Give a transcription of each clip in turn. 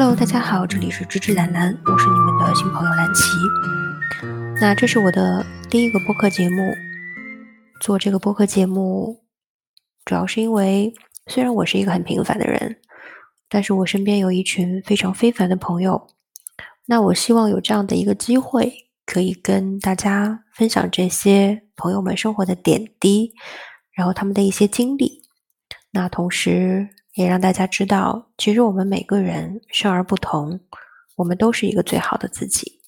Hello，大家好，这里是芝芝兰兰，我是你们的新朋友兰琪。那这是我的第一个播客节目，做这个播客节目，主要是因为虽然我是一个很平凡的人，但是我身边有一群非常非凡的朋友。那我希望有这样的一个机会，可以跟大家分享这些朋友们生活的点滴，然后他们的一些经历。那同时。也让大家知道，其实我们每个人生而不同，我们都是一个最好的自己。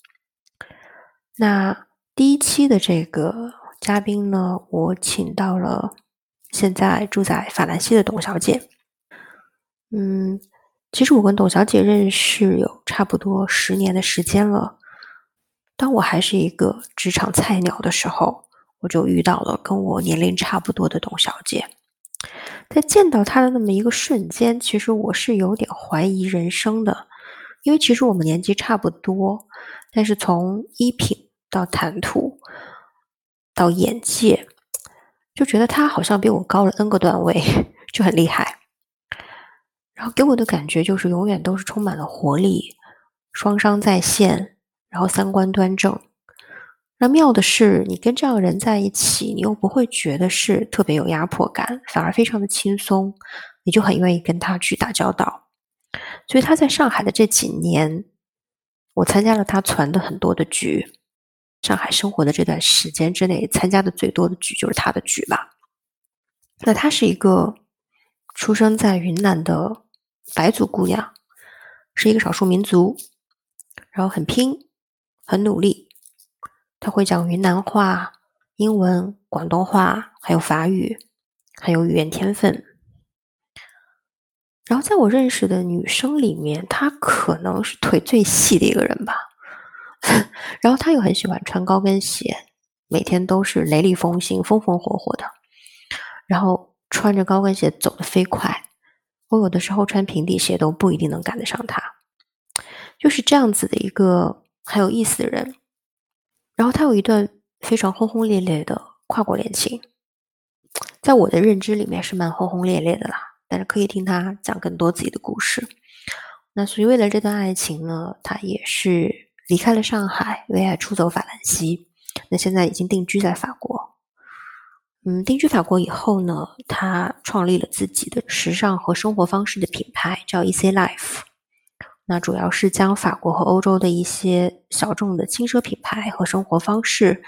那第一期的这个嘉宾呢，我请到了现在住在法兰西的董小姐。嗯，其实我跟董小姐认识有差不多十年的时间了。当我还是一个职场菜鸟的时候，我就遇到了跟我年龄差不多的董小姐。在见到他的那么一个瞬间，其实我是有点怀疑人生的，因为其实我们年纪差不多，但是从衣品到谈吐到眼界，就觉得他好像比我高了 N 个段位，就很厉害。然后给我的感觉就是永远都是充满了活力，双商在线，然后三观端正。那妙的是，你跟这样的人在一起，你又不会觉得是特别有压迫感，反而非常的轻松，你就很愿意跟他去打交道。所以他在上海的这几年，我参加了他传的很多的局。上海生活的这段时间之内，参加的最多的局就是他的局吧。那她是一个出生在云南的白族姑娘，是一个少数民族，然后很拼，很努力。他会讲云南话、英文、广东话，还有法语，很有语言天分。然后在我认识的女生里面，她可能是腿最细的一个人吧。然后她又很喜欢穿高跟鞋，每天都是雷厉风行、风风火火的。然后穿着高跟鞋走得飞快，我有的时候穿平底鞋都不一定能赶得上她。就是这样子的一个很有意思的人。然后他有一段非常轰轰烈烈的跨国恋情，在我的认知里面是蛮轰轰烈烈的啦。但是可以听他讲更多自己的故事。那所以为了这段爱情呢，他也是离开了上海，为爱出走法兰西。那现在已经定居在法国。嗯，定居法国以后呢，他创立了自己的时尚和生活方式的品牌，叫 EC Life。那主要是将法国和欧洲的一些小众的轻奢品牌和生活方式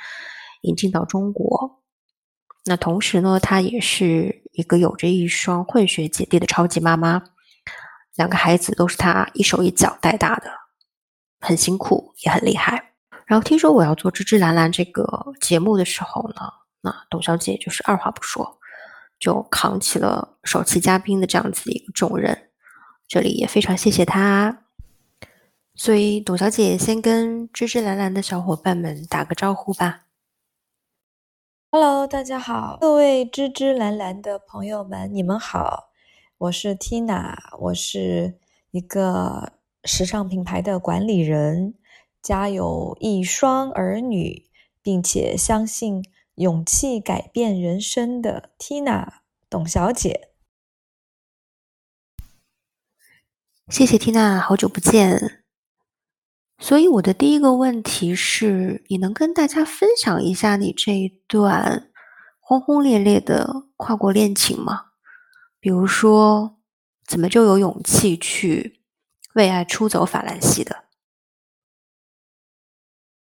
引进到中国。那同时呢，她也是一个有着一双混血姐弟的超级妈妈，两个孩子都是她一手一脚带大的，很辛苦也很厉害。然后听说我要做芝芝兰兰这个节目的时候呢，那董小姐就是二话不说，就扛起了首期嘉宾的这样子的一个重任。这里也非常谢谢她。所以，董小姐先跟芝芝兰兰的小伙伴们打个招呼吧。Hello，大家好，各位芝芝兰兰的朋友们，你们好，我是 Tina，我是一个时尚品牌的管理人，家有一双儿女，并且相信勇气改变人生的 Tina，董小姐。谢谢 Tina，好久不见。所以我的第一个问题是，你能跟大家分享一下你这一段轰轰烈烈的跨国恋情吗？比如说，怎么就有勇气去为爱出走法兰西的？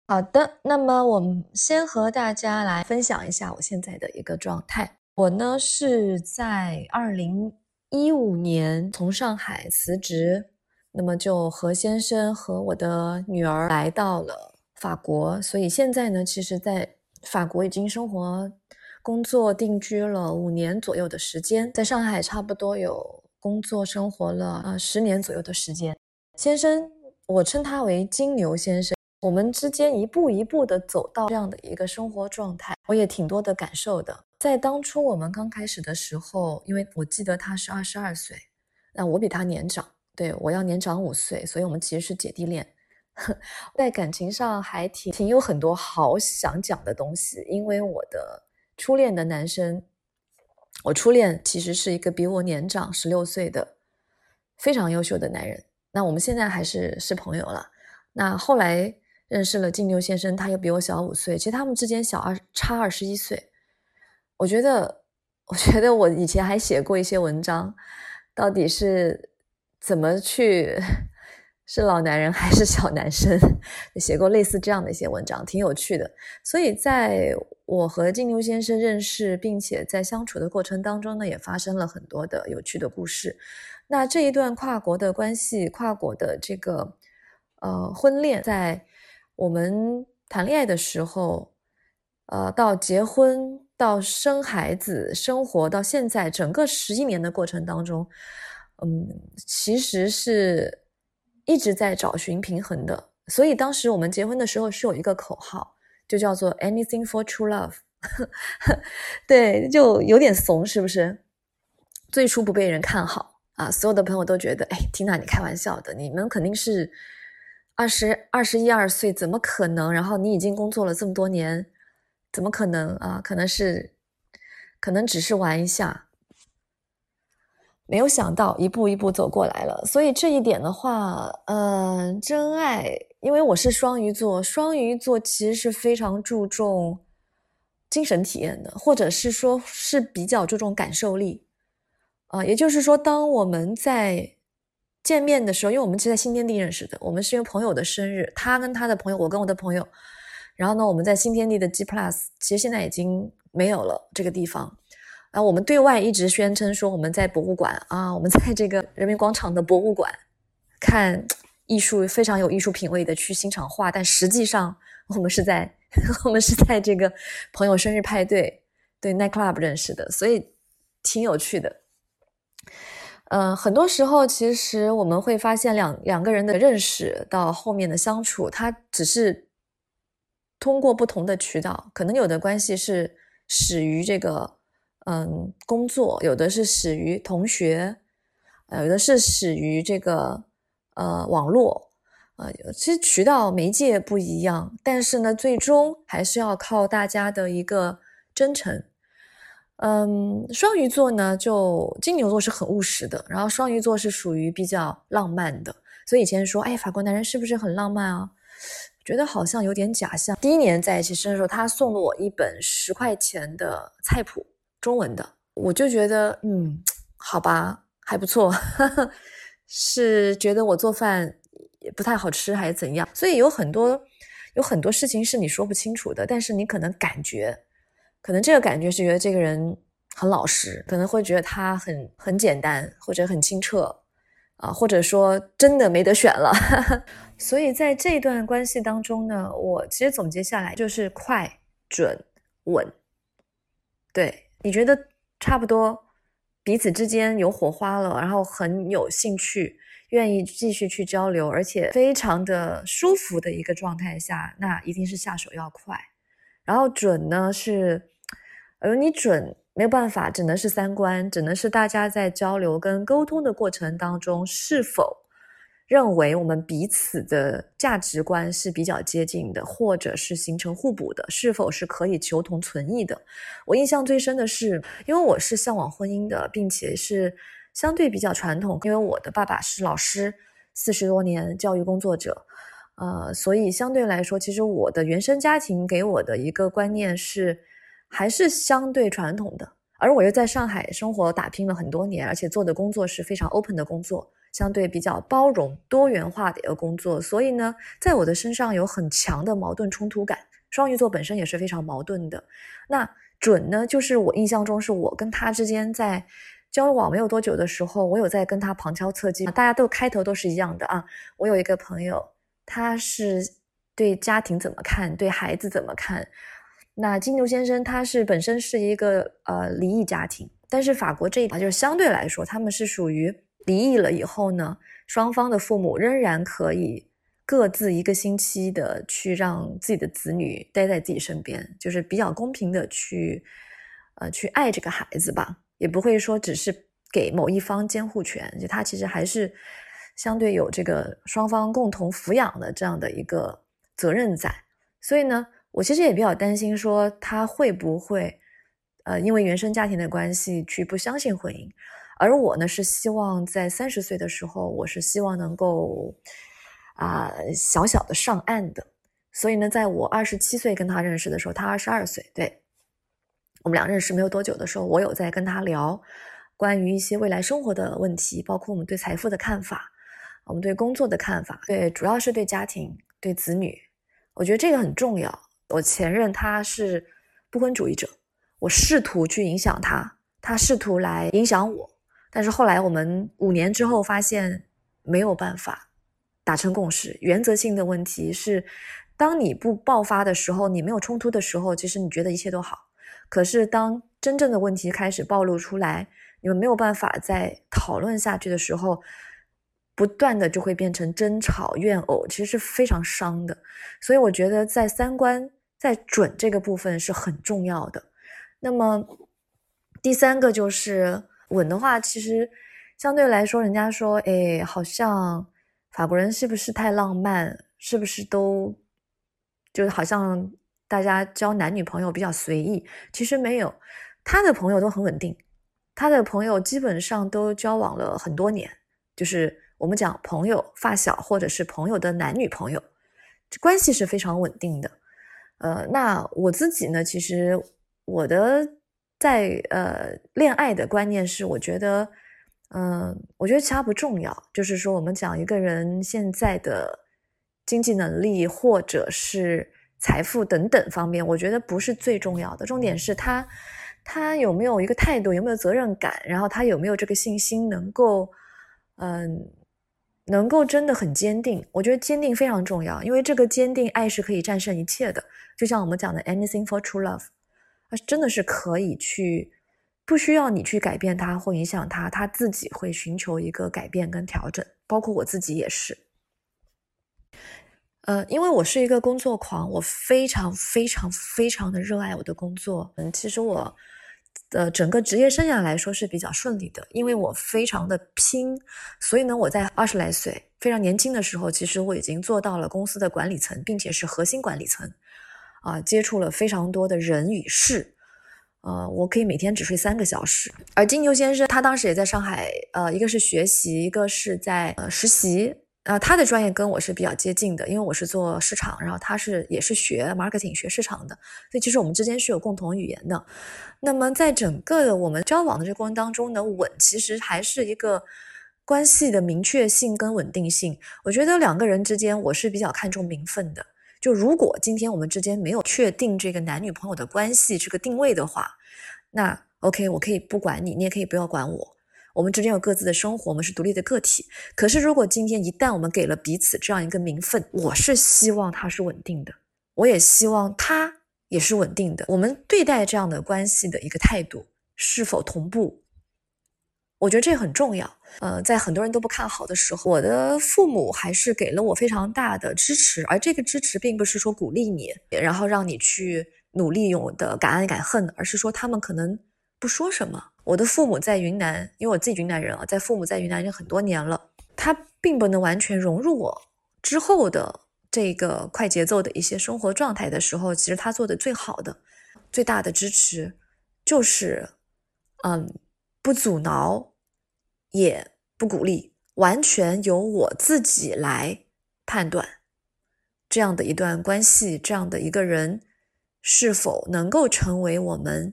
好的，那么我们先和大家来分享一下我现在的一个状态。我呢是在二零一五年从上海辞职。那么就和先生和我的女儿来到了法国，所以现在呢，其实，在法国已经生活、工作、定居了五年左右的时间，在上海差不多有工作生活了呃十年左右的时间。先生，我称他为金牛先生，我们之间一步一步的走到这样的一个生活状态，我也挺多的感受的。在当初我们刚开始的时候，因为我记得他是二十二岁，那我比他年长。对我要年长五岁，所以我们其实是姐弟恋，在感情上还挺挺有很多好想讲的东西。因为我的初恋的男生，我初恋其实是一个比我年长十六岁的非常优秀的男人。那我们现在还是是朋友了。那后来认识了金牛先生，他又比我小五岁，其实他们之间小二差二十一岁。我觉得，我觉得我以前还写过一些文章，到底是怎么去 是老男人还是小男生？写过类似这样的一些文章，挺有趣的。所以在我和金牛先生认识，并且在相处的过程当中呢，也发生了很多的有趣的故事。那这一段跨国的关系，跨国的这个呃婚恋，在我们谈恋爱的时候，呃，到结婚到生孩子，生活到现在整个十一年的过程当中，嗯，其实是一直在找寻平衡的。所以当时我们结婚的时候是有一个口号，就叫做 “Anything for True Love”，对，就有点怂，是不是？最初不被人看好。啊，所有的朋友都觉得，哎，缇娜，你开玩笑的，你们肯定是二十二十一二岁，怎么可能？然后你已经工作了这么多年，怎么可能啊？可能是，可能只是玩一下，没有想到一步一步走过来了。所以这一点的话，嗯，真爱，因为我是双鱼座，双鱼座其实是非常注重精神体验的，或者是说是比较注重感受力。啊，也就是说，当我们在见面的时候，因为我们是在新天地认识的，我们是因为朋友的生日，他跟他的朋友，我跟我的朋友，然后呢，我们在新天地的 G Plus，其实现在已经没有了这个地方，然后我们对外一直宣称说我们在博物馆啊，我们在这个人民广场的博物馆看艺术，非常有艺术品味的去欣赏画，但实际上我们是在 我们是在这个朋友生日派对对 Night Club 认识的，所以挺有趣的。嗯，很多时候其实我们会发现，两两个人的认识到后面的相处，它只是通过不同的渠道，可能有的关系是始于这个嗯工作，有的是始于同学，呃，有的是始于这个呃网络，呃，其实渠道媒介不一样，但是呢，最终还是要靠大家的一个真诚。嗯，双鱼座呢，就金牛座是很务实的，然后双鱼座是属于比较浪漫的，所以以前说，哎，法国男人是不是很浪漫啊？觉得好像有点假象。第一年在一起生的时候，他送了我一本十块钱的菜谱，中文的，我就觉得，嗯，好吧，还不错，是觉得我做饭也不太好吃还是怎样？所以有很多有很多事情是你说不清楚的，但是你可能感觉。可能这个感觉是觉得这个人很老实，可能会觉得他很很简单或者很清澈，啊，或者说真的没得选了。所以在这段关系当中呢，我其实总结下来就是快、准、稳。对你觉得差不多，彼此之间有火花了，然后很有兴趣，愿意继续去交流，而且非常的舒服的一个状态下，那一定是下手要快。然后准呢是。而你准没有办法，只能是三观，只能是大家在交流跟沟通的过程当中，是否认为我们彼此的价值观是比较接近的，或者是形成互补的，是否是可以求同存异的？我印象最深的是，因为我是向往婚姻的，并且是相对比较传统，因为我的爸爸是老师，四十多年教育工作者，呃，所以相对来说，其实我的原生家庭给我的一个观念是。还是相对传统的，而我又在上海生活打拼了很多年，而且做的工作是非常 open 的工作，相对比较包容、多元化的一个工作，所以呢，在我的身上有很强的矛盾冲突感。双鱼座本身也是非常矛盾的。那准呢，就是我印象中是我跟他之间在交往没有多久的时候，我有在跟他旁敲侧击，大家都开头都是一样的啊。我有一个朋友，他是对家庭怎么看，对孩子怎么看。那金牛先生他是本身是一个呃离异家庭，但是法国这一就是相对来说，他们是属于离异了以后呢，双方的父母仍然可以各自一个星期的去让自己的子女待在自己身边，就是比较公平的去呃去爱这个孩子吧，也不会说只是给某一方监护权，就他其实还是相对有这个双方共同抚养的这样的一个责任在，所以呢。我其实也比较担心，说他会不会，呃，因为原生家庭的关系去不相信婚姻，而我呢是希望在三十岁的时候，我是希望能够啊小小的上岸的。所以呢，在我二十七岁跟他认识的时候，他二十二岁，对我们俩认识没有多久的时候，我有在跟他聊关于一些未来生活的问题，包括我们对财富的看法，我们对工作的看法，对，主要是对家庭、对子女，我觉得这个很重要。我前任他是不婚主义者，我试图去影响他，他试图来影响我，但是后来我们五年之后发现没有办法达成共识，原则性的问题是。当你不爆发的时候，你没有冲突的时候，其实你觉得一切都好。可是当真正的问题开始暴露出来，你们没有办法再讨论下去的时候，不断的就会变成争吵、怨偶，其实是非常伤的。所以我觉得在三观在准这个部分是很重要的。那么第三个就是稳的话，其实相对来说，人家说，哎，好像法国人是不是太浪漫？是不是都？就好像大家交男女朋友比较随意，其实没有，他的朋友都很稳定，他的朋友基本上都交往了很多年，就是我们讲朋友、发小或者是朋友的男女朋友，关系是非常稳定的。呃，那我自己呢，其实我的在呃恋爱的观念是，我觉得，嗯，我觉得其他不重要，就是说我们讲一个人现在的。经济能力或者是财富等等方面，我觉得不是最重要的。重点是他，他有没有一个态度，有没有责任感，然后他有没有这个信心，能够，嗯，能够真的很坚定。我觉得坚定非常重要，因为这个坚定，爱是可以战胜一切的。就像我们讲的 “anything for true love”，它真的是可以去，不需要你去改变他或影响他，他自己会寻求一个改变跟调整。包括我自己也是。呃，因为我是一个工作狂，我非常非常非常的热爱我的工作。嗯，其实我的整个职业生涯来说是比较顺利的，因为我非常的拼。所以呢，我在二十来岁非常年轻的时候，其实我已经做到了公司的管理层，并且是核心管理层。啊，接触了非常多的人与事。呃，我可以每天只睡三个小时。而金牛先生他当时也在上海，呃，一个是学习，一个是在呃实习。啊，他的专业跟我是比较接近的，因为我是做市场，然后他是也是学 marketing 学市场的，所以其实我们之间是有共同语言的。那么在整个的我们交往的这个过程当中呢，稳其实还是一个关系的明确性跟稳定性。我觉得两个人之间，我是比较看重名分的。就如果今天我们之间没有确定这个男女朋友的关系这个定位的话，那 OK，我可以不管你，你也可以不要管我。我们之间有各自的生活，我们是独立的个体。可是，如果今天一旦我们给了彼此这样一个名分，我是希望他是稳定的，我也希望他也是稳定的。我们对待这样的关系的一个态度是否同步？我觉得这很重要。呃，在很多人都不看好的时候，我的父母还是给了我非常大的支持。而这个支持并不是说鼓励你，然后让你去努力用的敢爱敢恨，而是说他们可能不说什么。我的父母在云南，因为我自己云南人啊，在父母在云南已经很多年了，他并不能完全融入我之后的这个快节奏的一些生活状态的时候，其实他做的最好的、最大的支持就是，嗯，不阻挠，也不鼓励，完全由我自己来判断这样的一段关系，这样的一个人是否能够成为我们。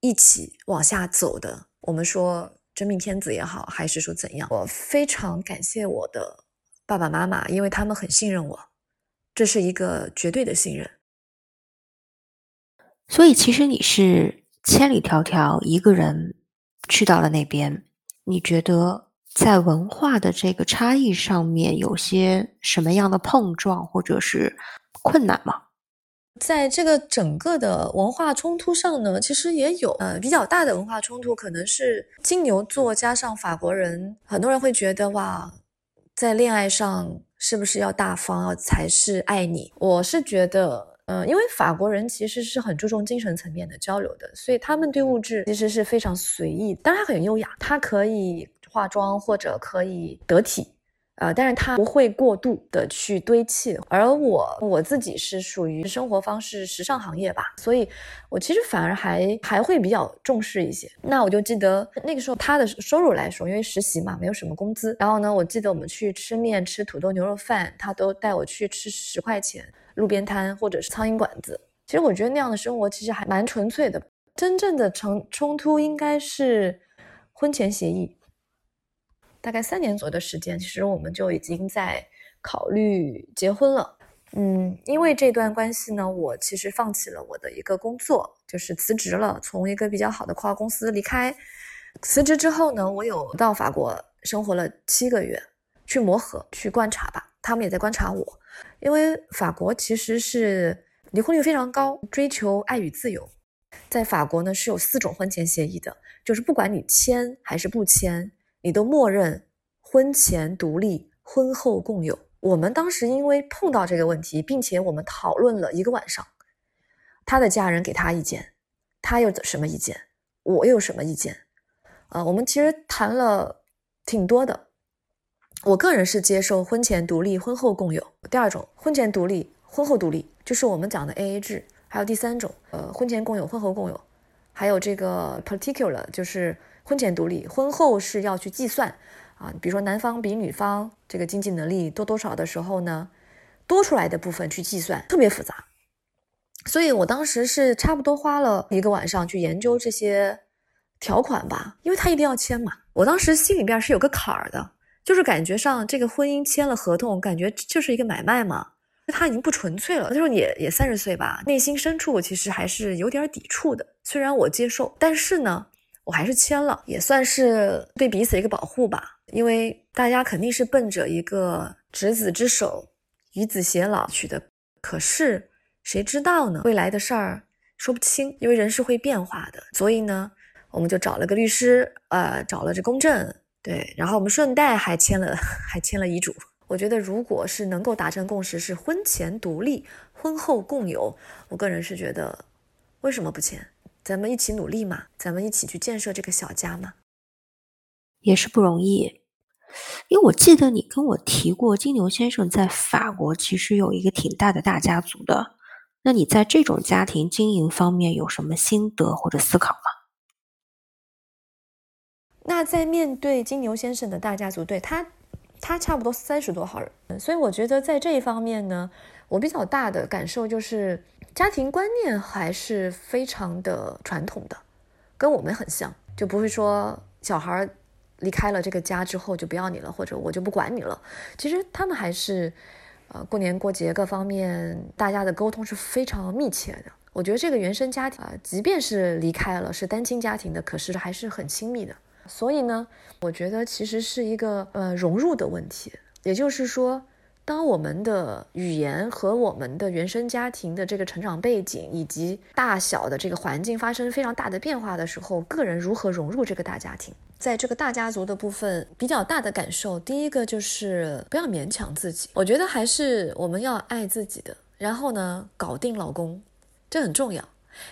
一起往下走的，我们说真命天子也好，还是说怎样？我非常感谢我的爸爸妈妈，因为他们很信任我，这是一个绝对的信任。所以，其实你是千里迢迢一个人去到了那边，你觉得在文化的这个差异上面有些什么样的碰撞或者是困难吗？在这个整个的文化冲突上呢，其实也有呃比较大的文化冲突，可能是金牛座加上法国人，很多人会觉得哇，在恋爱上是不是要大方才是爱你？我是觉得，嗯，因为法国人其实是很注重精神层面的交流的，所以他们对物质其实是非常随意，当然很优雅，他可以化妆或者可以得体。呃，但是他不会过度的去堆砌。而我我自己是属于生活方式时尚行业吧，所以我其实反而还还会比较重视一些。那我就记得那个时候他的收入来说，因为实习嘛，没有什么工资。然后呢，我记得我们去吃面、吃土豆牛肉饭，他都带我去吃十块钱路边摊或者是苍蝇馆子。其实我觉得那样的生活其实还蛮纯粹的。真正的冲冲突应该是婚前协议。大概三年左右的时间，其实我们就已经在考虑结婚了。嗯，因为这段关系呢，我其实放弃了我的一个工作，就是辞职了，从一个比较好的跨国公司离开。辞职之后呢，我有到法国生活了七个月，去磨合，去观察吧。他们也在观察我，因为法国其实是离婚率非常高，追求爱与自由。在法国呢，是有四种婚前协议的，就是不管你签还是不签。你都默认婚前独立，婚后共有。我们当时因为碰到这个问题，并且我们讨论了一个晚上，他的家人给他意见，他有什么意见，我有什么意见，啊，我们其实谈了挺多的。我个人是接受婚前独立，婚后共有。第二种，婚前独立，婚后独立，就是我们讲的 AA 制。还有第三种，呃，婚前共有，婚后共有。还有这个 particular，就是。婚前独立，婚后是要去计算啊，比如说男方比女方这个经济能力多多少的时候呢，多出来的部分去计算，特别复杂。所以我当时是差不多花了一个晚上去研究这些条款吧，因为他一定要签嘛。我当时心里边是有个坎儿的，就是感觉上这个婚姻签了合同，感觉就是一个买卖嘛，他已经不纯粹了。那时候也也三十岁吧，内心深处其实还是有点抵触的。虽然我接受，但是呢。我还是签了，也算是对彼此一个保护吧。因为大家肯定是奔着一个执子之手，与子偕老去的。可是谁知道呢？未来的事儿说不清，因为人是会变化的。所以呢，我们就找了个律师，呃，找了这公证，对，然后我们顺带还签了，还签了遗嘱。我觉得，如果是能够达成共识，是婚前独立，婚后共有，我个人是觉得，为什么不签？咱们一起努力嘛，咱们一起去建设这个小家嘛，也是不容易。因为我记得你跟我提过，金牛先生在法国其实有一个挺大的大家族的。那你在这种家庭经营方面有什么心得或者思考吗？那在面对金牛先生的大家族，对他，他差不多三十多号人，所以我觉得在这一方面呢，我比较大的感受就是。家庭观念还是非常的传统的，跟我们很像，就不会说小孩离开了这个家之后就不要你了，或者我就不管你了。其实他们还是，呃，过年过节各方面大家的沟通是非常密切的。我觉得这个原生家庭啊，即便是离开了是单亲家庭的，可是还是很亲密的。所以呢，我觉得其实是一个呃融入的问题，也就是说。当我们的语言和我们的原生家庭的这个成长背景以及大小的这个环境发生非常大的变化的时候，个人如何融入这个大家庭？在这个大家族的部分，比较大的感受，第一个就是不要勉强自己。我觉得还是我们要爱自己的，然后呢，搞定老公，这很重要，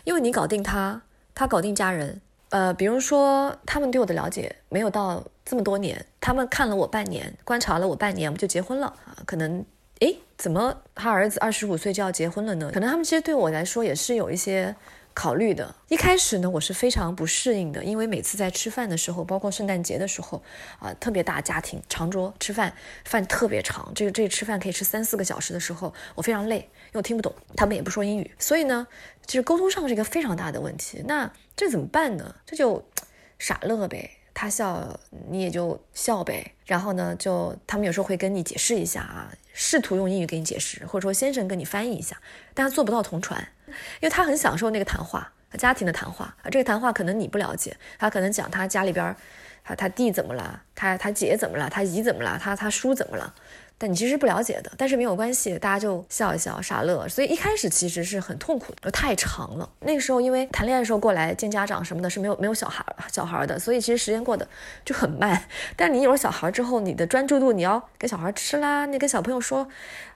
因为你搞定他，他搞定家人。呃，比如说他们对我的了解没有到这么多年，他们看了我半年，观察了我半年，我们就结婚了啊？可能，诶，怎么他儿子二十五岁就要结婚了呢？可能他们其实对我来说也是有一些考虑的。一开始呢，我是非常不适应的，因为每次在吃饭的时候，包括圣诞节的时候，啊，特别大家庭长桌吃饭，饭特别长，这个这个吃饭可以吃三四个小时的时候，我非常累，因为我听不懂，他们也不说英语，所以呢，就是沟通上是一个非常大的问题。那这怎么办呢？这就 傻乐呗，他笑你也就笑呗。然后呢，就他们有时候会跟你解释一下啊，试图用英语给你解释，或者说先生跟你翻译一下，但他做不到同传，因为他很享受那个谈话，家庭的谈话啊。这个谈话可能你不了解，他可能讲他家里边，他他弟怎么了，他他姐怎么了，他姨怎么了，他他叔怎么了。但你其实不了解的，但是没有关系，大家就笑一笑傻乐。所以一开始其实是很痛苦的，太长了。那个时候因为谈恋爱的时候过来见家长什么的，是没有没有小孩小孩的，所以其实时间过得就很慢。但你有了小孩之后，你的专注度，你要跟小孩吃啦，你跟小朋友说，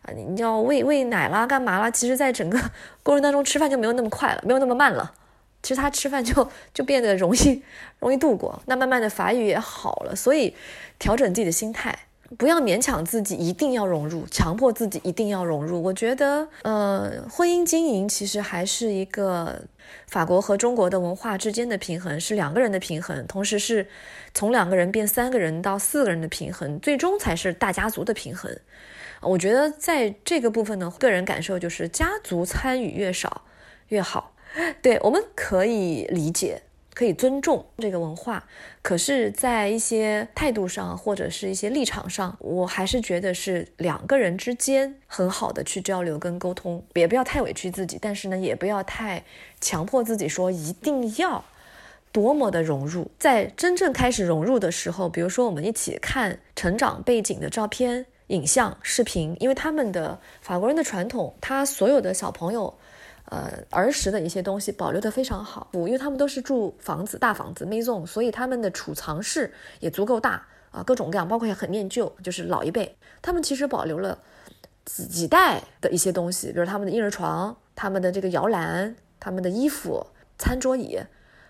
啊，你要喂喂奶啦，干嘛啦？其实，在整个过程当中，吃饭就没有那么快了，没有那么慢了。其实他吃饭就就变得容易容易度过。那慢慢的法语也好了，所以调整自己的心态。不要勉强自己一定要融入，强迫自己一定要融入。我觉得，呃，婚姻经营其实还是一个法国和中国的文化之间的平衡，是两个人的平衡，同时是从两个人变三个人到四个人的平衡，最终才是大家族的平衡。我觉得在这个部分呢，个人感受就是家族参与越少越好。对，我们可以理解。可以尊重这个文化，可是，在一些态度上或者是一些立场上，我还是觉得是两个人之间很好的去交流跟沟通，也不要太委屈自己，但是呢，也不要太强迫自己说一定要多么的融入。在真正开始融入的时候，比如说我们一起看成长背景的照片、影像、视频，因为他们的法国人的传统，他所有的小朋友。呃，儿时的一些东西保留的非常好，因为他们都是住房子、大房子、maison，所以他们的储藏室也足够大啊，各种各样，包括也很念旧，就是老一辈，他们其实保留了几几代的一些东西，比如他们的婴儿床、他们的这个摇篮、他们的衣服、餐桌椅。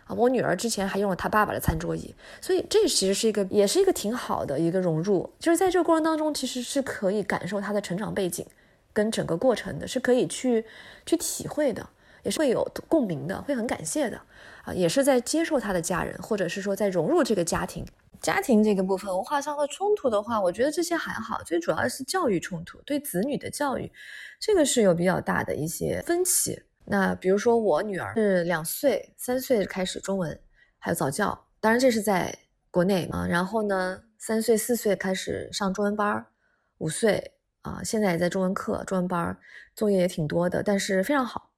啊，我女儿之前还用了她爸爸的餐桌椅，所以这其实是一个，也是一个挺好的一个融入，就是在这个过程当中，其实是可以感受她的成长背景。跟整个过程的是可以去去体会的，也是会有共鸣的，会很感谢的啊，也是在接受他的家人，或者是说在融入这个家庭。家庭这个部分文化上的冲突的话，我觉得这些还好，最主要是教育冲突，对子女的教育，这个是有比较大的一些分歧。那比如说我女儿是两岁、三岁开始中文，还有早教，当然这是在国内啊，然后呢，三岁、四岁开始上中文班五岁。啊，现在也在中文课、中文班，作业也挺多的，但是非常好。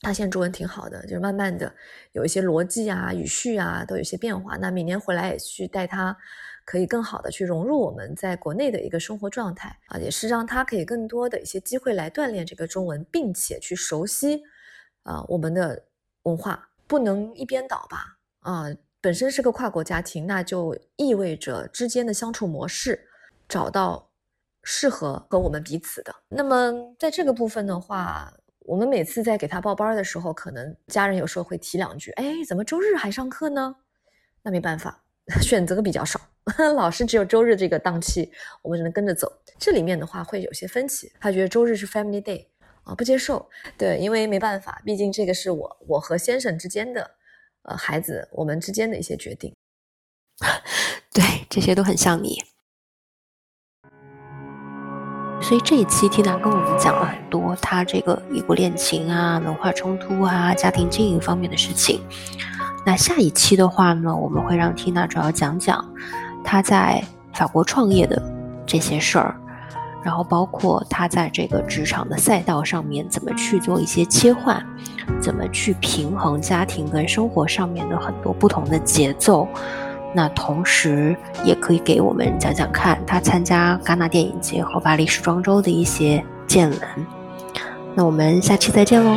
他现在中文挺好的，就是慢慢的有一些逻辑啊、语序啊都有些变化。那每年回来也去带他，可以更好的去融入我们在国内的一个生活状态啊，也是让他可以更多的一些机会来锻炼这个中文，并且去熟悉啊我们的文化，不能一边倒吧？啊，本身是个跨国家庭，那就意味着之间的相处模式找到。适合和我们彼此的。那么在这个部分的话，我们每次在给他报班的时候，可能家人有时候会提两句：“哎，怎么周日还上课呢？”那没办法，选择比较少，老师只有周日这个档期，我们只能跟着走。这里面的话会有些分歧，他觉得周日是 Family Day 啊，不接受。对，因为没办法，毕竟这个是我我和先生之间的，呃，孩子我们之间的一些决定。对，这些都很像你。所以这一期缇娜跟我们讲了很多她这个异国恋情啊、文化冲突啊、家庭经营方面的事情。那下一期的话呢，我们会让缇娜主要讲讲她在法国创业的这些事儿，然后包括她在这个职场的赛道上面怎么去做一些切换，怎么去平衡家庭跟生活上面的很多不同的节奏。那同时也可以给我们讲讲看他参加戛纳电影节和巴黎时装周的一些见闻。那我们下期再见喽。